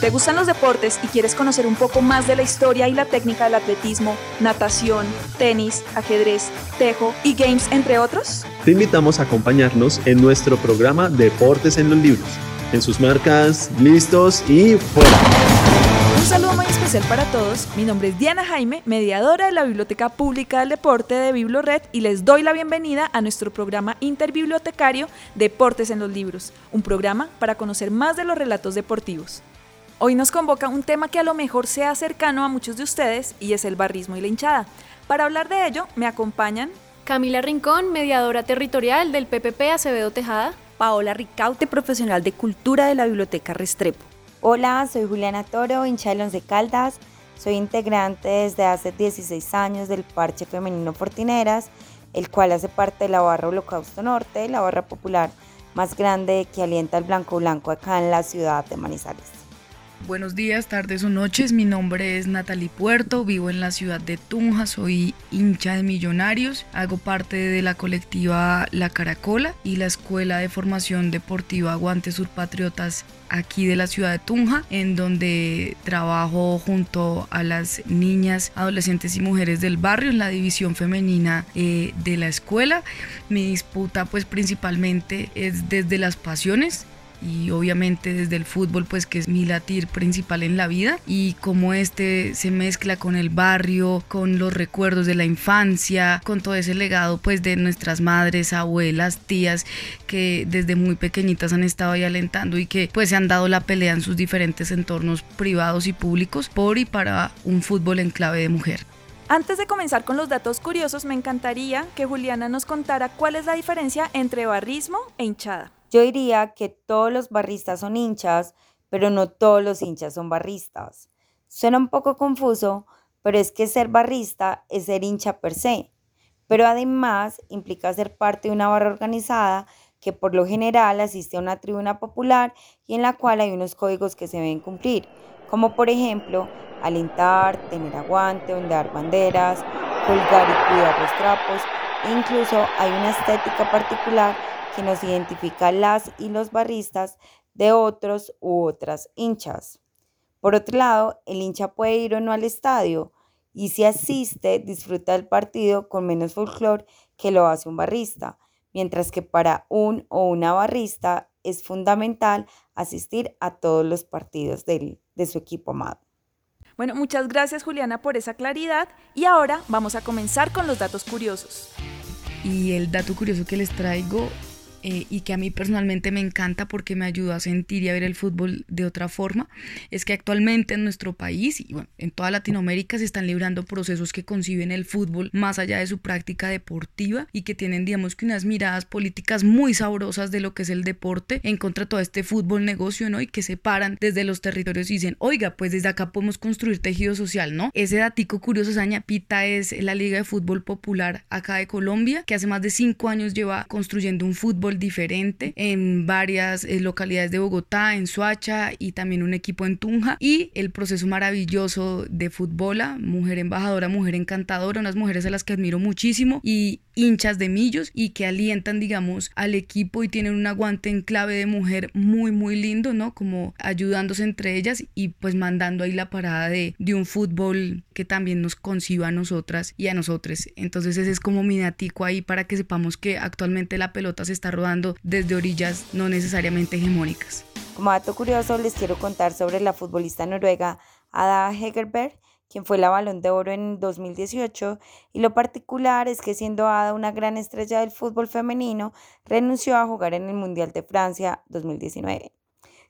¿Te gustan los deportes y quieres conocer un poco más de la historia y la técnica del atletismo, natación, tenis, ajedrez, tejo y games, entre otros? Te invitamos a acompañarnos en nuestro programa Deportes en los Libros. En sus marcas, listos y fuera. Un saludo muy especial para todos. Mi nombre es Diana Jaime, mediadora de la Biblioteca Pública del Deporte de Biblored y les doy la bienvenida a nuestro programa interbibliotecario Deportes en los Libros, un programa para conocer más de los relatos deportivos. Hoy nos convoca un tema que a lo mejor sea cercano a muchos de ustedes y es el barrismo y la hinchada. Para hablar de ello, me acompañan Camila Rincón, mediadora territorial del PPP Acevedo Tejada. Paola Ricaute, profesional de cultura de la Biblioteca Restrepo. Hola, soy Juliana Toro, hincha de de Caldas. Soy integrante desde hace 16 años del Parche Femenino Fortineras, el cual hace parte de la barra Holocausto Norte, la barra popular más grande que alienta el blanco blanco acá en la ciudad de Manizales. Buenos días, tardes o noches. Mi nombre es Natalie Puerto, vivo en la ciudad de Tunja, soy hincha de Millonarios, hago parte de la colectiva La Caracola y la Escuela de Formación Deportiva Guantes Surpatriotas aquí de la ciudad de Tunja, en donde trabajo junto a las niñas, adolescentes y mujeres del barrio en la división femenina eh, de la escuela. Mi disputa pues principalmente es desde las pasiones y obviamente desde el fútbol pues que es mi latir principal en la vida y como este se mezcla con el barrio, con los recuerdos de la infancia, con todo ese legado pues de nuestras madres, abuelas, tías que desde muy pequeñitas han estado ahí alentando y que pues se han dado la pelea en sus diferentes entornos privados y públicos por y para un fútbol en clave de mujer. Antes de comenzar con los datos curiosos, me encantaría que Juliana nos contara cuál es la diferencia entre barrismo e hinchada. Yo diría que todos los barristas son hinchas, pero no todos los hinchas son barristas. Suena un poco confuso, pero es que ser barrista es ser hincha per se. Pero además implica ser parte de una barra organizada que por lo general asiste a una tribuna popular y en la cual hay unos códigos que se deben cumplir, como por ejemplo alentar, tener aguante, ondear banderas, colgar y cuidar los trapos, e incluso hay una estética particular que nos identifica las y los barristas de otros u otras hinchas. Por otro lado, el hincha puede ir o no al estadio y si asiste disfruta del partido con menos folclore que lo hace un barrista, mientras que para un o una barrista es fundamental asistir a todos los partidos de, de su equipo amado. Bueno, muchas gracias Juliana por esa claridad y ahora vamos a comenzar con los datos curiosos. Y el dato curioso que les traigo eh, y que a mí personalmente me encanta porque me ayuda a sentir y a ver el fútbol de otra forma, es que actualmente en nuestro país y bueno, en toda Latinoamérica se están librando procesos que conciben el fútbol más allá de su práctica deportiva y que tienen, digamos que unas miradas políticas muy sabrosas de lo que es el deporte en contra de todo este fútbol negocio, ¿no? Y que se paran desde los territorios y dicen, oiga, pues desde acá podemos construir tejido social, ¿no? Ese datico curioso, Saña Pita es la Liga de Fútbol Popular acá de Colombia, que hace más de cinco años lleva construyendo un fútbol diferente en varias eh, localidades de Bogotá, en Suacha y también un equipo en Tunja y el proceso maravilloso de fútbola, mujer embajadora, mujer encantadora, unas mujeres a las que admiro muchísimo y hinchas de millos y que alientan, digamos, al equipo y tienen un aguante en clave de mujer muy, muy lindo, ¿no? Como ayudándose entre ellas y pues mandando ahí la parada de, de un fútbol que también nos conciba a nosotras y a nosotros. Entonces ese es como mi datico ahí para que sepamos que actualmente la pelota se está rodando desde orillas no necesariamente hegemónicas. Como dato curioso les quiero contar sobre la futbolista noruega Ada Hegerberg, quien fue la balón de oro en 2018, y lo particular es que siendo Ada una gran estrella del fútbol femenino, renunció a jugar en el Mundial de Francia 2019.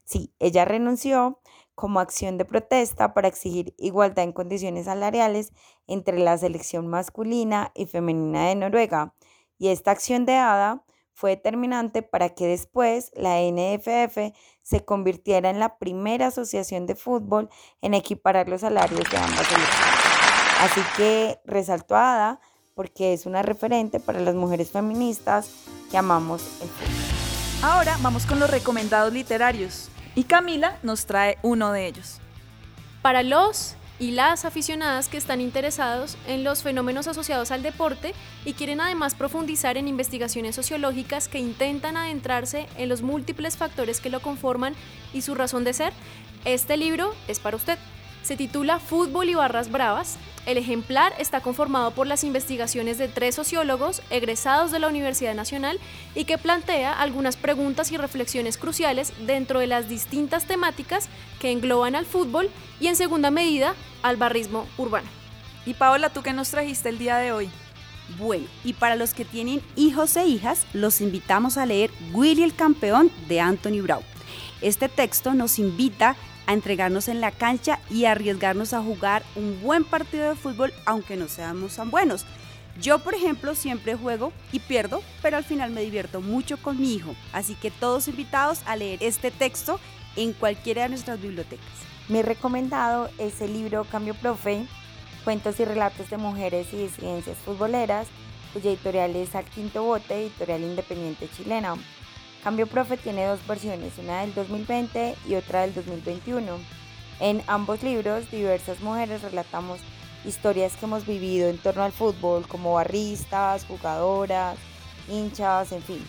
Sí, ella renunció como acción de protesta para exigir igualdad en condiciones salariales entre la selección masculina y femenina de Noruega, y esta acción de Ada fue determinante para que después la NFF se convirtiera en la primera asociación de fútbol en equiparar los salarios de ambas selecciones. Así que resaltó a Ada porque es una referente para las mujeres feministas que amamos el fútbol. Ahora vamos con los recomendados literarios y Camila nos trae uno de ellos. Para los y las aficionadas que están interesados en los fenómenos asociados al deporte y quieren además profundizar en investigaciones sociológicas que intentan adentrarse en los múltiples factores que lo conforman y su razón de ser, este libro es para usted. Se titula Fútbol y Barras Bravas. El ejemplar está conformado por las investigaciones de tres sociólogos egresados de la Universidad Nacional y que plantea algunas preguntas y reflexiones cruciales dentro de las distintas temáticas que engloban al fútbol y en segunda medida al barrismo urbano. Y Paola, ¿tú qué nos trajiste el día de hoy? Bueno, y para los que tienen hijos e hijas, los invitamos a leer Willy el Campeón de Anthony Brown. Este texto nos invita a entregarnos en la cancha y arriesgarnos a jugar un buen partido de fútbol aunque no seamos tan buenos. Yo, por ejemplo, siempre juego y pierdo, pero al final me divierto mucho con mi hijo. Así que todos invitados a leer este texto en cualquiera de nuestras bibliotecas. Mi recomendado es el libro Cambio Profe, Cuentos y Relatos de Mujeres y Disidencias Futboleras, cuya editorial es Al Quinto Bote, editorial independiente chilena. Cambio Profe tiene dos versiones, una del 2020 y otra del 2021. En ambos libros, diversas mujeres relatamos historias que hemos vivido en torno al fútbol, como barristas, jugadoras, hinchas, en fin.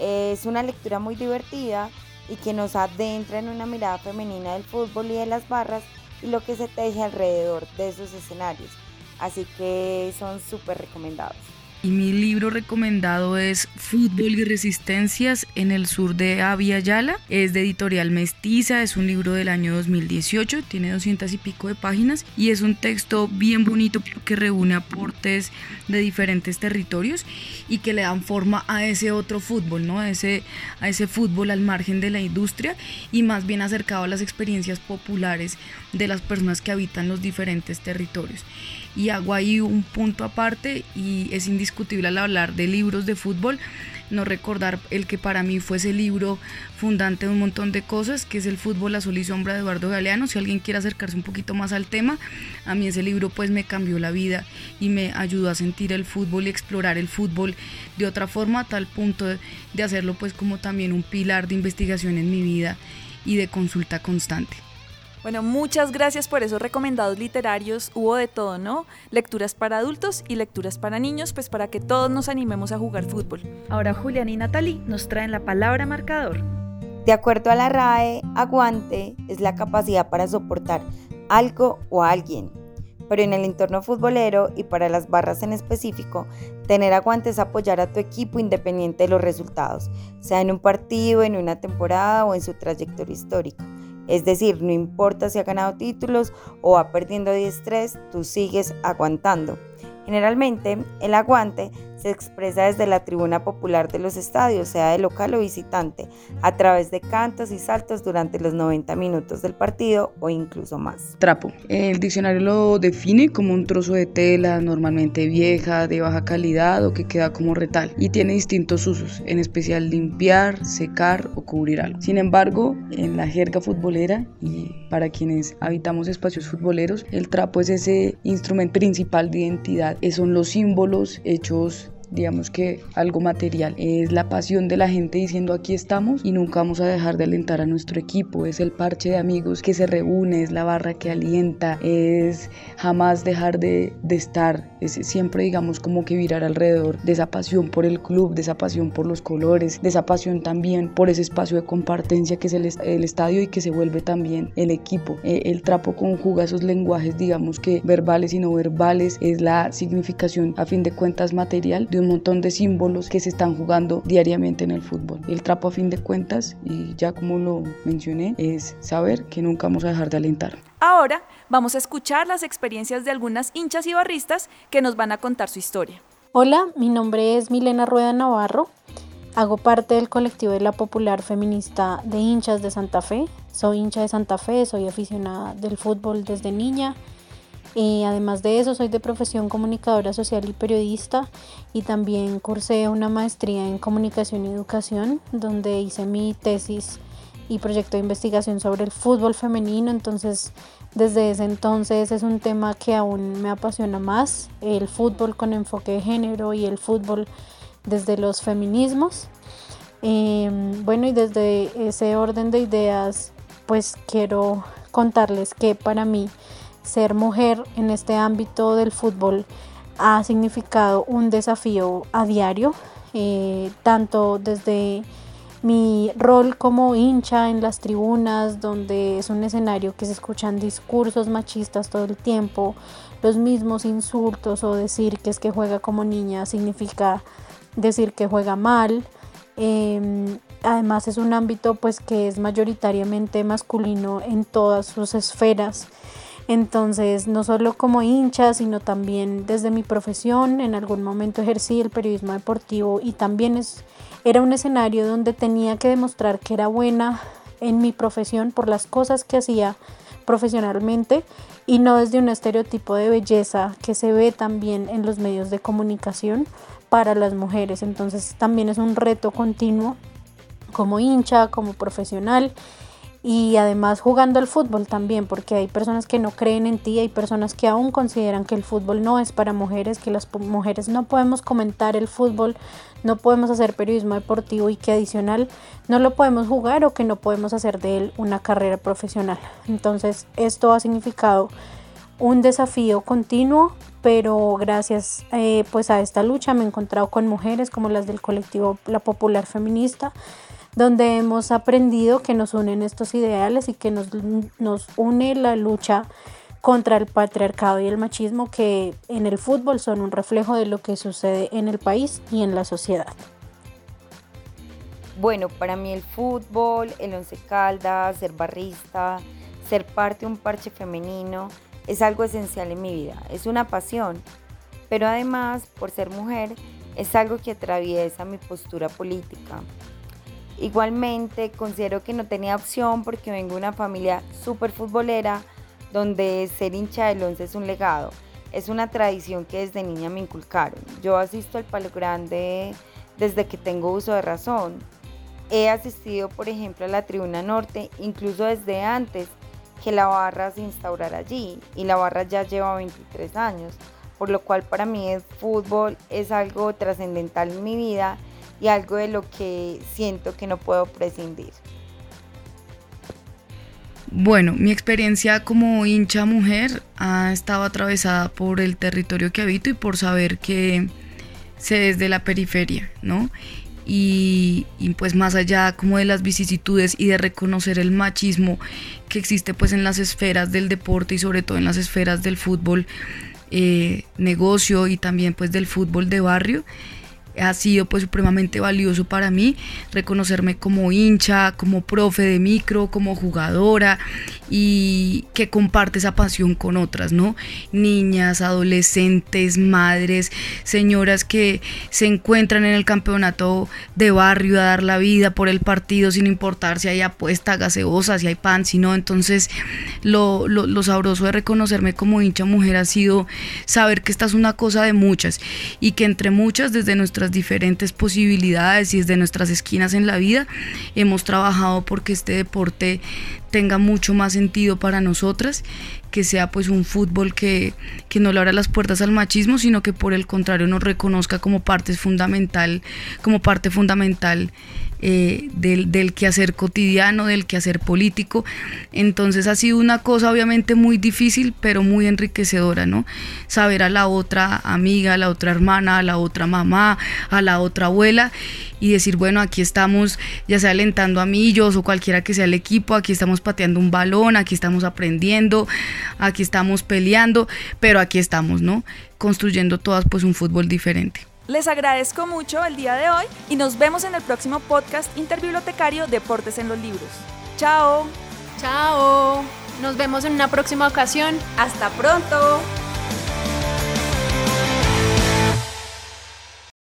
Es una lectura muy divertida y que nos adentra en una mirada femenina del fútbol y de las barras y lo que se teje alrededor de esos escenarios. Así que son súper recomendados. Y mi libro recomendado es Fútbol y Resistencias en el sur de Avia Yala. Es de editorial Mestiza, es un libro del año 2018, tiene 200 y pico de páginas y es un texto bien bonito que reúne aportes de diferentes territorios y que le dan forma a ese otro fútbol, ¿no? A ese, a ese fútbol al margen de la industria y más bien acercado a las experiencias populares de las personas que habitan los diferentes territorios y hago ahí un punto aparte y es al hablar de libros de fútbol no recordar el que para mí fue ese libro fundante de un montón de cosas, que es el fútbol azul y sombra de Eduardo Galeano. Si alguien quiere acercarse un poquito más al tema, a mí ese libro pues me cambió la vida y me ayudó a sentir el fútbol y explorar el fútbol de otra forma, a tal punto de hacerlo pues como también un pilar de investigación en mi vida y de consulta constante. Bueno, muchas gracias por esos recomendados literarios. Hubo de todo, ¿no? Lecturas para adultos y lecturas para niños, pues para que todos nos animemos a jugar fútbol. Ahora Julián y Natalie nos traen la palabra marcador. De acuerdo a la RAE, aguante es la capacidad para soportar algo o alguien. Pero en el entorno futbolero y para las barras en específico, tener aguante es apoyar a tu equipo independiente de los resultados, sea en un partido, en una temporada o en su trayectoria histórica. Es decir, no importa si ha ganado títulos o va perdiendo 10-3, tú sigues aguantando. Generalmente, el aguante se expresa desde la tribuna popular de los estadios, sea de local o visitante, a través de cantos y saltos durante los 90 minutos del partido o incluso más. Trapo. El diccionario lo define como un trozo de tela normalmente vieja, de baja calidad o que queda como retal y tiene distintos usos, en especial limpiar, secar o cubrir algo. Sin embargo, en la jerga futbolera y para quienes habitamos espacios futboleros, el trapo es ese instrumento principal de identidad, son los símbolos hechos digamos que algo material. Es la pasión de la gente diciendo aquí estamos y nunca vamos a dejar de alentar a nuestro equipo. Es el parche de amigos que se reúne, es la barra que alienta, es jamás dejar de, de estar, es siempre digamos como que virar alrededor de esa pasión por el club, de esa pasión por los colores, de esa pasión también por ese espacio de compartencia que es el, el estadio y que se vuelve también el equipo. Eh, el trapo conjuga esos lenguajes digamos que verbales y no verbales, es la significación a fin de cuentas material un montón de símbolos que se están jugando diariamente en el fútbol. El trapo a fin de cuentas, y ya como lo mencioné, es saber que nunca vamos a dejar de alentar. Ahora vamos a escuchar las experiencias de algunas hinchas y barristas que nos van a contar su historia. Hola, mi nombre es Milena Rueda Navarro. Hago parte del colectivo de la popular feminista de hinchas de Santa Fe. Soy hincha de Santa Fe, soy aficionada del fútbol desde niña y además de eso, soy de profesión comunicadora social y periodista y también cursé una maestría en comunicación y educación, donde hice mi tesis y proyecto de investigación sobre el fútbol femenino. Entonces, desde ese entonces es un tema que aún me apasiona más, el fútbol con enfoque de género y el fútbol desde los feminismos. Em, bueno, y desde ese orden de ideas, pues quiero contarles que para mí ser mujer en este ámbito del fútbol ha significado un desafío a diario, eh, tanto desde mi rol como hincha en las tribunas, donde es un escenario que se escuchan discursos machistas todo el tiempo, los mismos insultos o decir que es que juega como niña significa decir que juega mal. Em, además es un ámbito pues que es mayoritariamente masculino en todas sus esferas. Entonces, no solo como hincha, sino también desde mi profesión, en algún momento ejercí el periodismo deportivo y también es, era un escenario donde tenía que demostrar que era buena en mi profesión por las cosas que hacía profesionalmente y no desde un estereotipo de belleza que se ve también en los medios de comunicación para las mujeres. Entonces también es un reto continuo como hincha, como profesional y además jugando al fútbol también, porque hay personas que no creen en ti, hay personas que aún consideran que el fútbol no es para mujeres, que las mujeres no podemos comentar el fútbol, no podemos hacer periodismo deportivo y que adicional no lo podemos jugar o que no podemos hacer de él una carrera profesional. Entonces esto ha significado un desafío continuo, pero gracias eh, pues a esta lucha me he encontrado con mujeres como las del colectivo La Popular Feminista, donde hemos aprendido que nos unen estos ideales y que nos, nos une la lucha contra el patriarcado y el machismo que en el fútbol son un reflejo de lo que sucede en el país y en la sociedad. Bueno, para mí el fútbol, el once caldas, ser barrista, ser parte de un parche femenino es algo esencial en mi vida, es una pasión, pero además por ser mujer es algo que atraviesa mi postura política, Igualmente considero que no tenía opción porque vengo de una familia súper futbolera donde ser hincha del once es un legado. Es una tradición que desde niña me inculcaron. Yo asisto al Palo Grande desde que tengo uso de razón. He asistido, por ejemplo, a la Tribuna Norte, incluso desde antes que la barra se instaurara allí. Y la barra ya lleva 23 años, por lo cual para mí el fútbol es algo trascendental en mi vida y algo de lo que siento que no puedo prescindir. Bueno, mi experiencia como hincha mujer ha estado atravesada por el territorio que habito y por saber que sé desde la periferia, ¿no? Y, pues más allá como de las vicisitudes y de reconocer el machismo que existe pues en las esferas del deporte y sobre todo en las esferas del fútbol eh, negocio y también pues del fútbol de barrio, ha sido pues supremamente valioso para mí reconocerme como hincha, como profe de micro, como jugadora y que comparte esa pasión con otras, ¿no? Niñas, adolescentes, madres, señoras que se encuentran en el campeonato de barrio a dar la vida por el partido sin importar si hay apuesta, gaseosa, si hay pan, si no. Entonces lo, lo, lo sabroso de reconocerme como hincha mujer ha sido saber que esta es una cosa de muchas y que entre muchas desde diferentes posibilidades y desde nuestras esquinas en la vida, hemos trabajado porque este deporte tenga mucho más sentido para nosotras, que sea pues un fútbol que, que no le abra las puertas al machismo, sino que por el contrario nos reconozca como parte fundamental, como parte fundamental eh, del, del, quehacer cotidiano, del quehacer político. Entonces ha sido una cosa obviamente muy difícil, pero muy enriquecedora, ¿no? Saber a la otra amiga, a la otra hermana, a la otra mamá, a la otra abuela y decir, bueno, aquí estamos ya sea alentando a millos o cualquiera que sea el equipo, aquí estamos pateando un balón, aquí estamos aprendiendo, aquí estamos peleando, pero aquí estamos, ¿no? Construyendo todas pues un fútbol diferente. Les agradezco mucho el día de hoy y nos vemos en el próximo podcast interbibliotecario Deportes en los Libros. Chao. Chao. Nos vemos en una próxima ocasión. Hasta pronto.